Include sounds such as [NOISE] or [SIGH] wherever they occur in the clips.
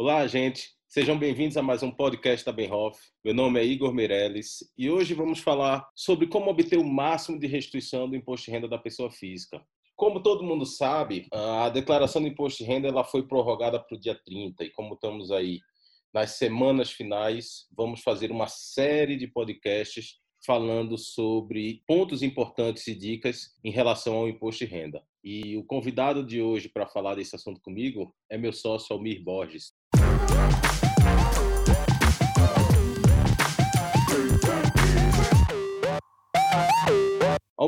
Olá, gente. Sejam bem-vindos a mais um podcast da Benhoff. Meu nome é Igor Meirelles e hoje vamos falar sobre como obter o máximo de restituição do imposto de renda da pessoa física. Como todo mundo sabe, a declaração do imposto de renda ela foi prorrogada para o dia 30 e como estamos aí nas semanas finais, vamos fazer uma série de podcasts falando sobre pontos importantes e dicas em relação ao imposto de renda. E o convidado de hoje para falar desse assunto comigo é meu sócio Almir Borges.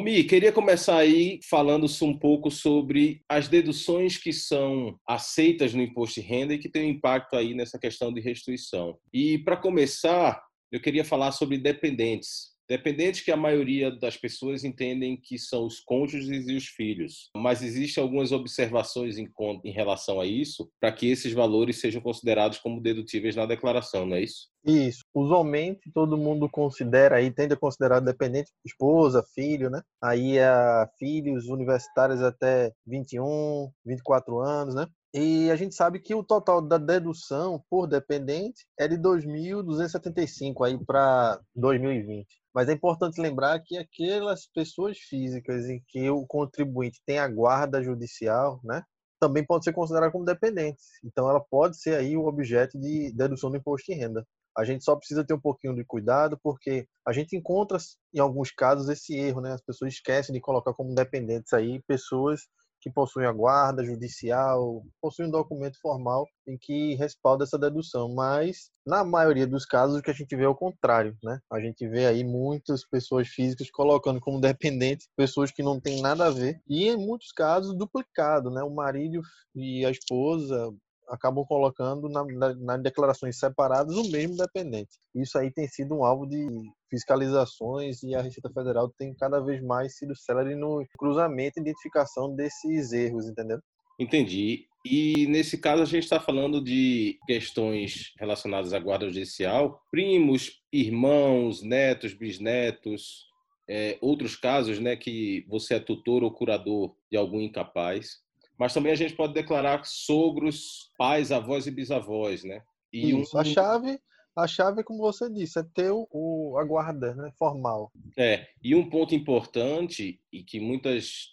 Almi, queria começar aí falando um pouco sobre as deduções que são aceitas no imposto de renda e que têm um impacto aí nessa questão de restituição. E para começar, eu queria falar sobre dependentes. Dependentes que a maioria das pessoas entendem que são os cônjuges e os filhos, mas existem algumas observações em, em relação a isso para que esses valores sejam considerados como dedutíveis na declaração, não é isso? Isso. Usualmente todo mundo considera aí, tende a considerar dependente esposa, filho, né? Aí a filhos universitários até 21, 24 anos, né? E a gente sabe que o total da dedução por dependente é de 2.275 aí para 2020. Mas é importante lembrar que aquelas pessoas físicas em que o contribuinte tem a guarda judicial, né, também pode ser considerada como dependente. Então, ela pode ser aí o objeto de dedução do imposto de renda. A gente só precisa ter um pouquinho de cuidado, porque a gente encontra, em alguns casos, esse erro, né? As pessoas esquecem de colocar como dependentes aí pessoas que possuem a guarda judicial, possuem um documento formal em que respalda essa dedução, mas na maioria dos casos o que a gente vê é o contrário, né? A gente vê aí muitas pessoas físicas colocando como [LAUGHS] dependentes pessoas que não têm nada a ver e em muitos casos duplicado, né? O marido e a esposa acabam colocando na, na, nas declarações separadas o mesmo dependente. Isso aí tem sido um alvo de fiscalizações e a Receita Federal tem cada vez mais sido célere no cruzamento e identificação desses erros, entendeu? Entendi. E nesse caso a gente está falando de questões relacionadas à guarda judicial, primos, irmãos, netos, bisnetos, é, outros casos, né, que você é tutor ou curador de algum incapaz mas também a gente pode declarar sogros, pais, avós e bisavós, né? E Isso, um... a chave, a chave, como você disse, é ter o, a guarda né, formal. É, e um ponto importante e que muitas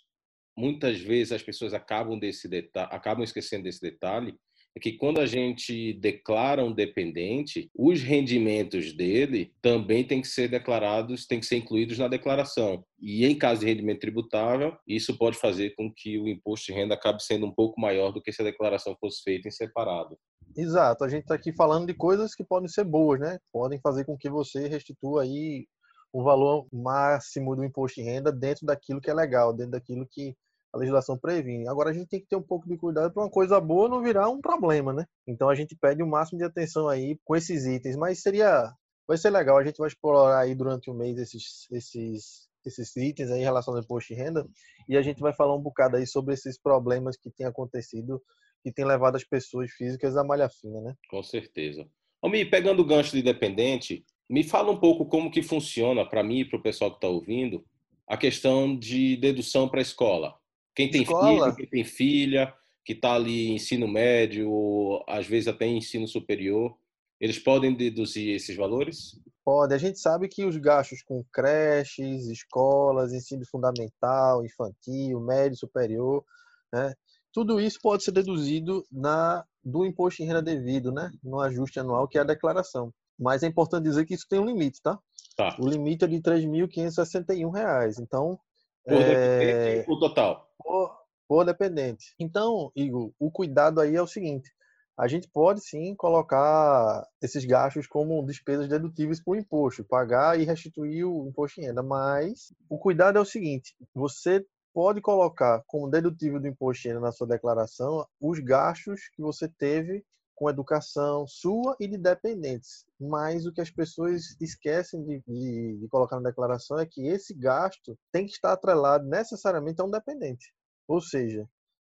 muitas vezes as pessoas acabam desse detalhe, acabam esquecendo desse detalhe, é que quando a gente declara um dependente, os rendimentos dele também têm que ser declarados, têm que ser incluídos na declaração. E em caso de rendimento tributável, isso pode fazer com que o imposto de renda acabe sendo um pouco maior do que se a declaração fosse feita em separado. Exato, a gente está aqui falando de coisas que podem ser boas, né? Podem fazer com que você restitua aí o valor máximo do imposto de renda dentro daquilo que é legal, dentro daquilo que legislação previne. Agora a gente tem que ter um pouco de cuidado para uma coisa boa não virar um problema, né? Então a gente pede o máximo de atenção aí com esses itens, mas seria vai ser legal, a gente vai explorar aí durante o mês esses esses esses itens aí em relação ao imposto de renda e a gente vai falar um bocado aí sobre esses problemas que têm acontecido que tem levado as pessoas físicas à malha fina, né? Com certeza. Almi, pegando o gancho de dependente, me fala um pouco como que funciona para mim e para o pessoal que está ouvindo a questão de dedução para a escola. Quem tem Escola. filho, quem tem filha, que está ali em ensino médio, ou às vezes até em ensino superior, eles podem deduzir esses valores? Pode. A gente sabe que os gastos com creches, escolas, ensino fundamental, infantil, médio, superior, né? tudo isso pode ser deduzido na do imposto em renda devido, né? no ajuste anual, que é a declaração. Mas é importante dizer que isso tem um limite, tá? tá. O limite é de R$ 3.561. Então, por é... o total? por, por dependente. Então, Igor, o cuidado aí é o seguinte: a gente pode sim colocar esses gastos como despesas dedutíveis por imposto, pagar e restituir o imposto em renda, mas o cuidado é o seguinte: você pode colocar como dedutível do imposto de renda na sua declaração os gastos que você teve com educação sua e de dependentes. Mas o que as pessoas esquecem de, de, de, colocar na declaração é que esse gasto tem que estar atrelado necessariamente a um dependente. Ou seja,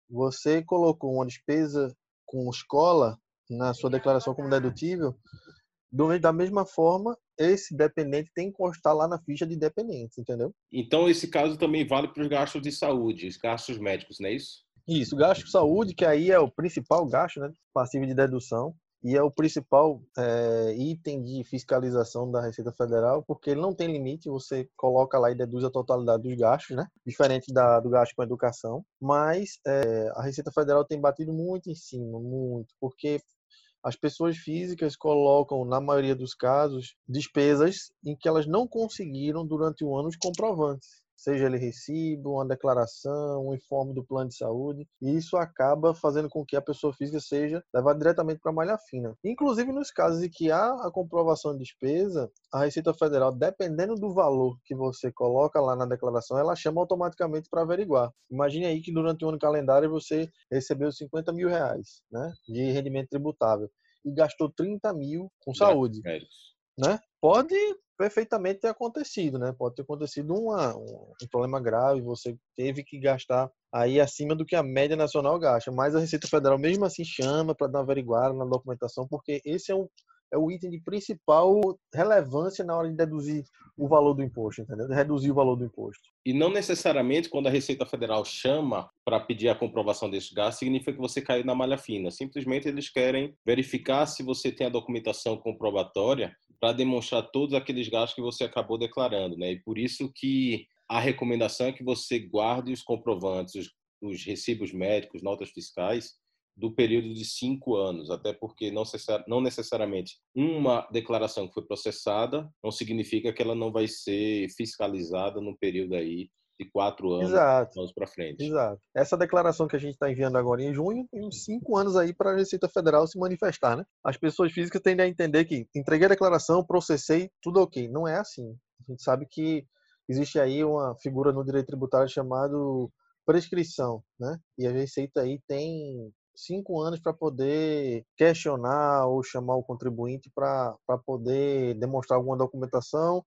você colocou uma despesa com escola na sua declaração como dedutível, da mesma forma, esse dependente tem que constar lá na ficha de dependentes, entendeu? Então, esse caso também vale para os gastos de saúde, os gastos médicos, não é isso? Isso, gasto de saúde, que aí é o principal gasto, né? Passivo de dedução. e é o principal é, item de fiscalização da Receita Federal, porque ele não tem limite, você coloca lá e deduz a totalidade dos gastos, né? Diferente da, do gasto com educação. Mas é, a Receita Federal tem batido muito em cima, muito, porque as pessoas físicas colocam, na maioria dos casos, despesas em que elas não conseguiram durante o ano os comprovantes seja ele recibo, uma declaração, um informe do plano de saúde, e isso acaba fazendo com que a pessoa física seja levada diretamente para a malha fina. Inclusive nos casos em que há a comprovação de despesa, a Receita Federal, dependendo do valor que você coloca lá na declaração, ela chama automaticamente para averiguar. Imagine aí que durante o ano calendário você recebeu 50 mil reais né, de rendimento tributável e gastou 30 mil com saúde. Né? Pode perfeitamente ter acontecido, né? Pode ter acontecido uma, um, um problema grave, você teve que gastar aí acima do que a média nacional gasta, mas a Receita Federal mesmo assim chama para dar uma averiguada na documentação, porque esse é o, é o item de principal relevância na hora de deduzir o valor do imposto, entendeu? De reduzir o valor do imposto. E não necessariamente quando a Receita Federal chama para pedir a comprovação desse gasto, significa que você caiu na malha fina. Simplesmente eles querem verificar se você tem a documentação comprobatória para demonstrar todos aqueles gastos que você acabou declarando, né? E por isso que a recomendação é que você guarde os comprovantes, os, os recibos médicos, notas fiscais do período de cinco anos, até porque não, não necessariamente uma declaração que foi processada não significa que ela não vai ser fiscalizada no período aí de quatro anos, Exato. anos para frente. Exato. Essa declaração que a gente está enviando agora em junho tem uns cinco anos aí para a Receita Federal se manifestar, né? As pessoas físicas tendem a entender que entreguei a declaração, processei, tudo ok. Não é assim. A gente sabe que existe aí uma figura no direito tributário chamado prescrição, né? E a Receita aí tem cinco anos para poder questionar ou chamar o contribuinte para poder demonstrar alguma documentação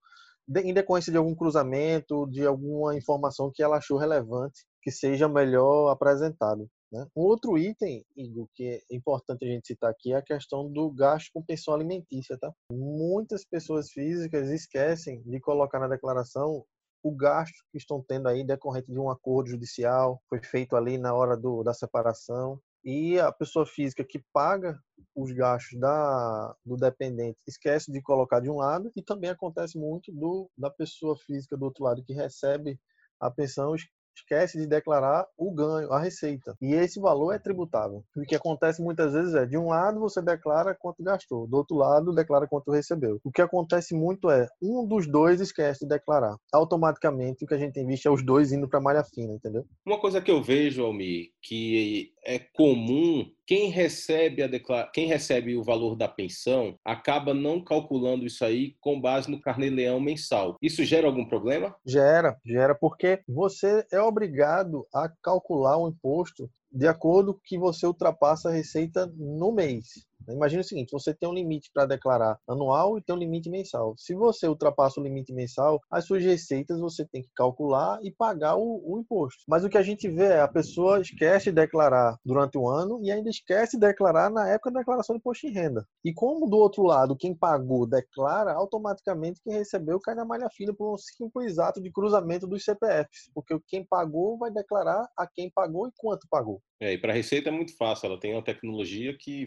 em decorrência de algum cruzamento, de alguma informação que ela achou relevante, que seja melhor apresentado. Né? Um outro item, Igor, que é importante a gente citar aqui é a questão do gasto com pensão alimentícia. Tá? Muitas pessoas físicas esquecem de colocar na declaração o gasto que estão tendo aí decorrente de um acordo judicial, foi feito ali na hora do, da separação, e a pessoa física que paga os gastos da, do dependente esquece de colocar de um lado e também acontece muito do da pessoa física do outro lado que recebe a pensão esquece de declarar o ganho, a receita. E esse valor é tributável. O que acontece muitas vezes é, de um lado você declara quanto gastou, do outro lado declara quanto recebeu. O que acontece muito é, um dos dois esquece de declarar. Automaticamente o que a gente tem visto é os dois indo para malha fina, entendeu? Uma coisa que eu vejo, Almir, que é comum quem recebe, a declara... quem recebe o valor da pensão acaba não calculando isso aí com base no carnê-leão mensal. Isso gera algum problema? Gera, gera, porque você é obrigado a calcular o imposto de acordo que você ultrapassa a receita no mês. Imagina o seguinte: você tem um limite para declarar anual e tem um limite mensal. Se você ultrapassa o limite mensal, as suas receitas você tem que calcular e pagar o, o imposto. Mas o que a gente vê é a pessoa esquece de declarar durante o ano e ainda esquece de declarar na época da declaração de imposto de renda. E como do outro lado, quem pagou declara, automaticamente quem recebeu cai na malha fina por um simples ato de cruzamento dos CPFs. Porque quem pagou vai declarar a quem pagou e quanto pagou. É, e para a Receita é muito fácil, ela tem uma tecnologia que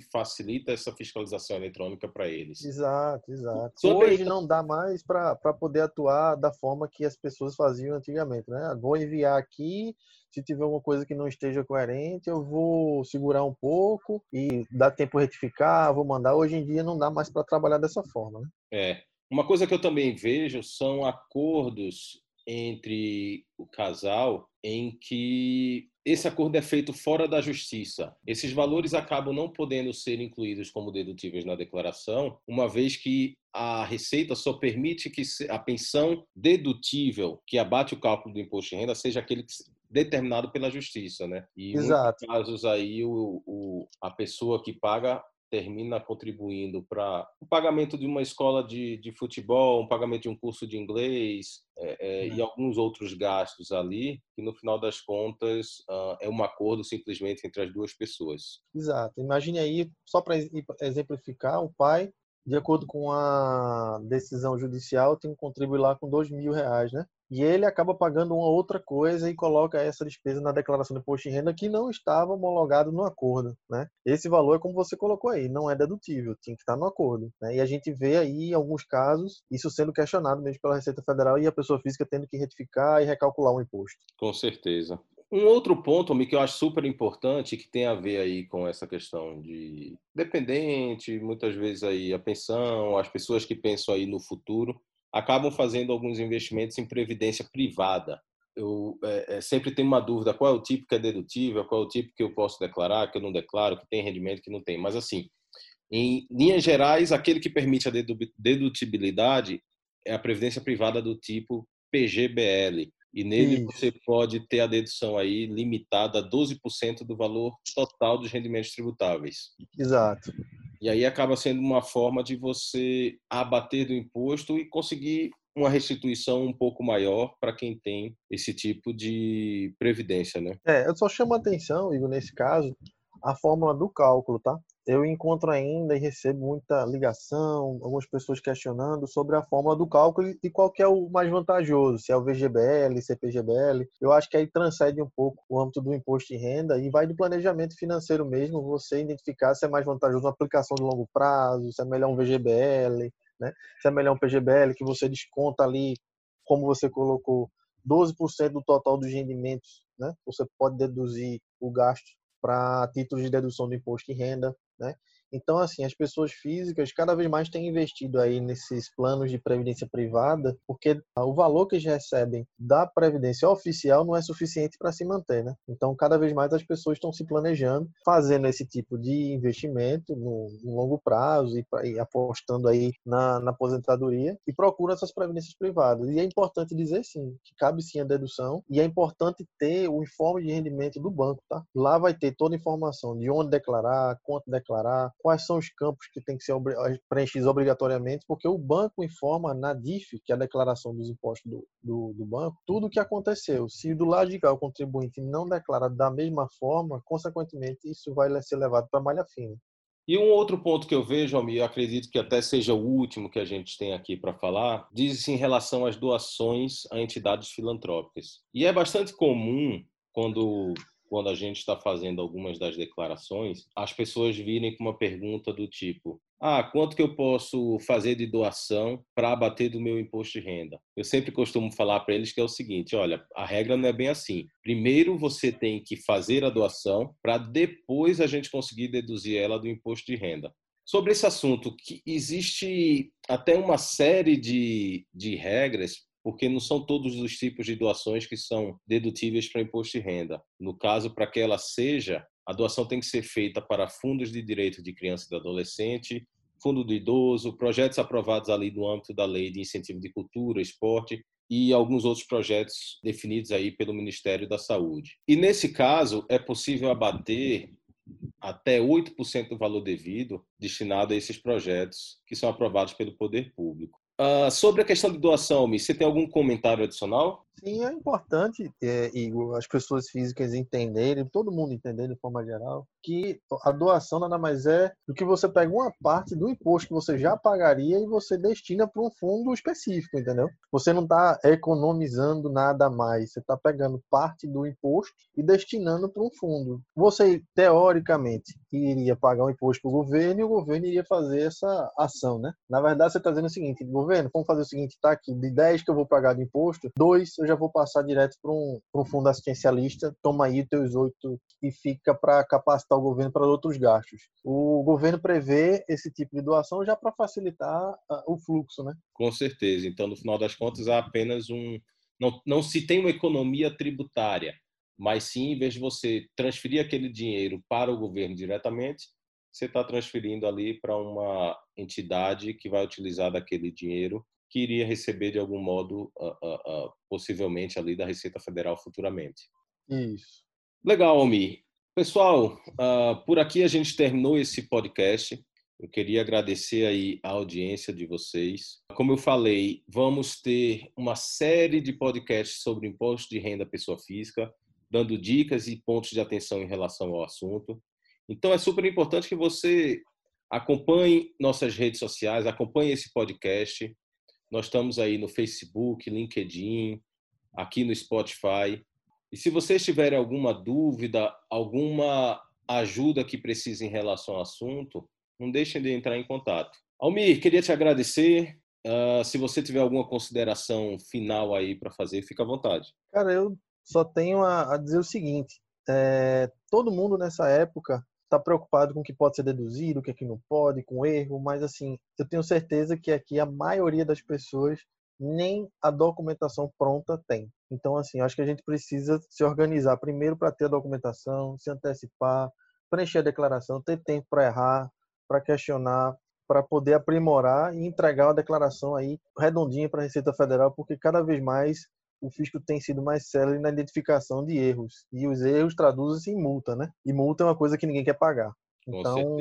facilita essa fiscalização eletrônica para eles. Exato, exato. Sobre... Hoje não dá mais para poder atuar da forma que as pessoas faziam antigamente, né? Vou enviar aqui, se tiver alguma coisa que não esteja coerente, eu vou segurar um pouco e dar tempo retificar, vou mandar. Hoje em dia não dá mais para trabalhar dessa forma, né? É. Uma coisa que eu também vejo são acordos entre o casal em que esse acordo é feito fora da justiça. Esses valores acabam não podendo ser incluídos como dedutíveis na declaração, uma vez que a Receita só permite que a pensão dedutível que abate o cálculo do imposto de renda seja aquele determinado pela justiça, né? E em muitos casos aí o, o, a pessoa que paga termina contribuindo para o pagamento de uma escola de, de futebol, um pagamento de um curso de inglês é, é, e alguns outros gastos ali, que no final das contas uh, é um acordo simplesmente entre as duas pessoas. Exato. Imagine aí, só para exemplificar, o pai, de acordo com a decisão judicial, tem que contribuir lá com dois mil reais, né? E ele acaba pagando uma outra coisa e coloca essa despesa na declaração de imposto de renda que não estava homologado no acordo, né? Esse valor é como você colocou aí, não é dedutível, tinha que estar no acordo, né? E a gente vê aí, em alguns casos, isso sendo questionado mesmo pela Receita Federal e a pessoa física tendo que retificar e recalcular o imposto. Com certeza. Um outro ponto, Ami, que eu acho super importante, que tem a ver aí com essa questão de dependente, muitas vezes aí a pensão, as pessoas que pensam aí no futuro, acabam fazendo alguns investimentos em previdência privada. Eu é, é, sempre tenho uma dúvida: qual é o tipo que é dedutível, qual é o tipo que eu posso declarar, que eu não declaro, que tem rendimento, que não tem. Mas, assim, em linhas gerais, aquele que permite a dedutibilidade é a previdência privada do tipo PGBL. E nele Isso. você pode ter a dedução aí limitada a 12% do valor total dos rendimentos tributáveis. Exato. E aí acaba sendo uma forma de você abater do imposto e conseguir uma restituição um pouco maior para quem tem esse tipo de previdência, né? É, eu só chamo a atenção, Igor, nesse caso, a fórmula do cálculo, tá? Eu encontro ainda e recebo muita ligação, algumas pessoas questionando sobre a fórmula do cálculo e qual que é o mais vantajoso, se é o VGBL, CPGBL. Eu acho que aí transcende um pouco o âmbito do imposto de renda e vai do planejamento financeiro mesmo, você identificar se é mais vantajoso uma aplicação de longo prazo, se é melhor um VGBL, né? se é melhor um PGBL que você desconta ali, como você colocou, 12% do total dos rendimentos, né? Você pode deduzir o gasto para títulos de dedução do imposto de renda, né? Então, assim, as pessoas físicas cada vez mais têm investido aí nesses planos de previdência privada, porque o valor que eles recebem da previdência oficial não é suficiente para se manter, né? Então, cada vez mais as pessoas estão se planejando, fazendo esse tipo de investimento no, no longo prazo e, e, apostando aí na, na aposentadoria e procuram essas previdências privadas. E é importante dizer, sim, que cabe sim a dedução e é importante ter o informe de rendimento do banco, tá? Lá vai ter toda a informação de onde declarar, quanto declarar, quais são os campos que têm que ser preenchidos obrigatoriamente, porque o banco informa na DIF, que é a declaração dos impostos do, do, do banco, tudo o que aconteceu. Se do lado de cá o contribuinte não declara da mesma forma, consequentemente isso vai ser levado para a malha fina. E um outro ponto que eu vejo, Almir, acredito que até seja o último que a gente tem aqui para falar, diz-se em relação às doações a entidades filantrópicas. E é bastante comum, quando quando a gente está fazendo algumas das declarações, as pessoas virem com uma pergunta do tipo: ah, quanto que eu posso fazer de doação para abater do meu imposto de renda? Eu sempre costumo falar para eles que é o seguinte: olha, a regra não é bem assim. Primeiro você tem que fazer a doação para depois a gente conseguir deduzir ela do imposto de renda. Sobre esse assunto, que existe até uma série de, de regras porque não são todos os tipos de doações que são dedutíveis para imposto de renda. No caso, para que ela seja, a doação tem que ser feita para fundos de direito de criança e de adolescente, fundo do idoso, projetos aprovados ali no âmbito da lei de incentivo de cultura, esporte e alguns outros projetos definidos aí pelo Ministério da Saúde. E nesse caso, é possível abater até 8% do valor devido destinado a esses projetos que são aprovados pelo poder público. Uh, sobre a questão de doação, Mi, você tem algum comentário adicional? Sim, é importante, é, Igor, as pessoas físicas entenderem, todo mundo entender de forma geral, que a doação nada mais é do que você pega uma parte do imposto que você já pagaria e você destina para um fundo específico, entendeu? Você não está economizando nada mais, você está pegando parte do imposto e destinando para um fundo. Você, teoricamente, iria pagar um imposto para o governo e o governo iria fazer essa ação, né? Na verdade, você está dizendo o seguinte, governo, vamos fazer o seguinte, tá aqui, de 10 que eu vou pagar de imposto, 2 eu já vou passar direto para um, um fundo assistencialista, toma aí teus 8 e fica para capacitar o governo para outros gastos. O governo prevê esse tipo de doação já para facilitar uh, o fluxo, né? Com certeza. Então, no final das contas, há apenas um. Não, não se tem uma economia tributária, mas sim, em vez de você transferir aquele dinheiro para o governo diretamente, você está transferindo ali para uma entidade que vai utilizar daquele dinheiro que iria receber de algum modo, uh, uh, uh, possivelmente ali da Receita Federal futuramente. Isso. Legal, Almi. Pessoal, por aqui a gente terminou esse podcast. Eu queria agradecer aí a audiência de vocês. Como eu falei, vamos ter uma série de podcasts sobre imposto de renda pessoa física, dando dicas e pontos de atenção em relação ao assunto. Então é super importante que você acompanhe nossas redes sociais, acompanhe esse podcast. Nós estamos aí no Facebook, LinkedIn, aqui no Spotify. E se vocês tiverem alguma dúvida, alguma ajuda que precise em relação ao assunto, não deixem de entrar em contato. Almir, queria te agradecer. Uh, se você tiver alguma consideração final aí para fazer, fica à vontade. Cara, eu só tenho a, a dizer o seguinte: é, todo mundo nessa época está preocupado com o que pode ser deduzido, o que, é que não pode, com erro, mas assim, eu tenho certeza que aqui a maioria das pessoas nem a documentação pronta tem. Então, assim, acho que a gente precisa se organizar primeiro para ter a documentação, se antecipar, preencher a declaração, ter tempo para errar, para questionar, para poder aprimorar e entregar uma declaração aí redondinha para a Receita Federal, porque cada vez mais o fisco tem sido mais célere na identificação de erros. E os erros traduzem-se em multa, né? E multa é uma coisa que ninguém quer pagar. Então,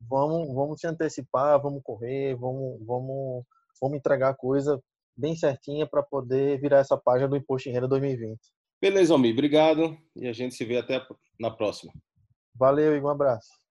vamos, vamos se antecipar, vamos correr, vamos, vamos, vamos entregar a coisa bem certinha para poder virar essa página do Imposto em Renda 2020. Beleza, Almir. Obrigado. E a gente se vê até na próxima. Valeu e um abraço.